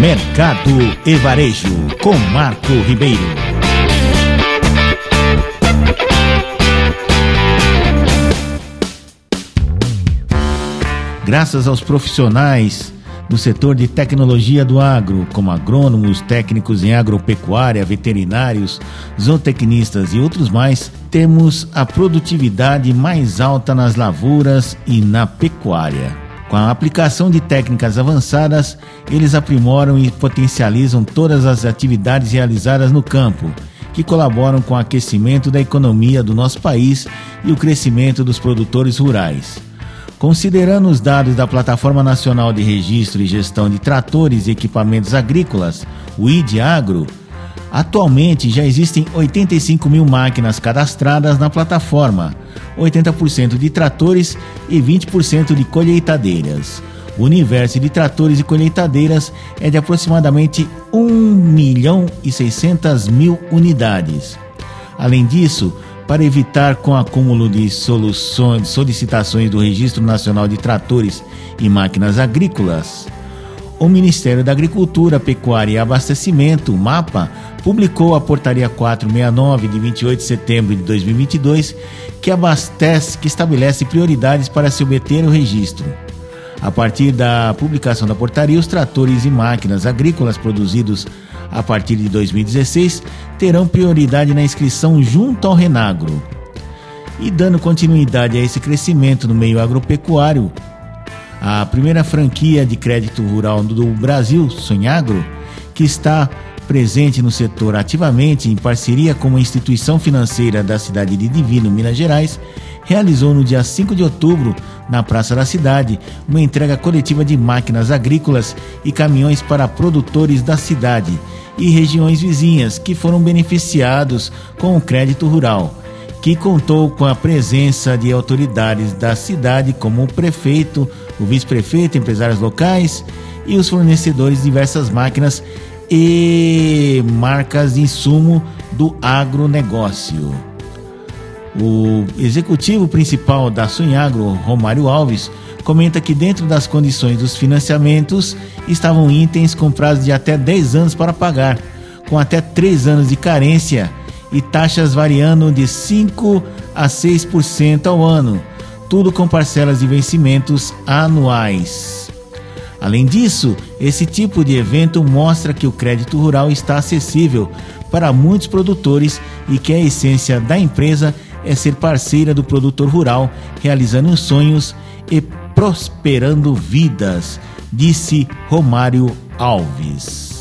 Mercado e Varejo, com Marco Ribeiro. Graças aos profissionais do setor de tecnologia do agro, como agrônomos, técnicos em agropecuária, veterinários, zootecnistas e outros mais, temos a produtividade mais alta nas lavouras e na pecuária. Com a aplicação de técnicas avançadas, eles aprimoram e potencializam todas as atividades realizadas no campo, que colaboram com o aquecimento da economia do nosso país e o crescimento dos produtores rurais. Considerando os dados da Plataforma Nacional de Registro e Gestão de Tratores e Equipamentos Agrícolas, o ID Agro, atualmente já existem 85 mil máquinas cadastradas na plataforma 80% de tratores e 20% de colheitadeiras. O universo de tratores e colheitadeiras é de aproximadamente 1 milhão e 600 mil unidades. Além disso, para evitar com acúmulo de soluções, solicitações do Registro Nacional de Tratores e Máquinas Agrícolas, o Ministério da Agricultura, Pecuária e Abastecimento, MAPA, publicou a Portaria 469 de 28 de setembro de 2022, que abastece, que estabelece prioridades para se obter o registro. A partir da publicação da portaria, os tratores e máquinas agrícolas produzidos a partir de 2016 terão prioridade na inscrição junto ao Renagro. E dando continuidade a esse crescimento no meio agropecuário, a primeira franquia de crédito rural do Brasil, Sonhagro, que está presente no setor ativamente em parceria com uma instituição financeira da cidade de Divino, Minas Gerais, realizou no dia 5 de outubro, na Praça da Cidade, uma entrega coletiva de máquinas agrícolas e caminhões para produtores da cidade e regiões vizinhas que foram beneficiados com o crédito rural que contou com a presença de autoridades da cidade, como o prefeito, o vice-prefeito, empresários locais e os fornecedores de diversas máquinas e marcas de insumo do agronegócio. O executivo principal da Sunhagro, Romário Alves, comenta que dentro das condições dos financiamentos estavam itens com prazo de até 10 anos para pagar, com até 3 anos de carência e taxas variando de 5 a 6% ao ano, tudo com parcelas de vencimentos anuais. Além disso, esse tipo de evento mostra que o crédito rural está acessível para muitos produtores e que a essência da empresa é ser parceira do produtor rural, realizando sonhos e prosperando vidas, disse Romário Alves.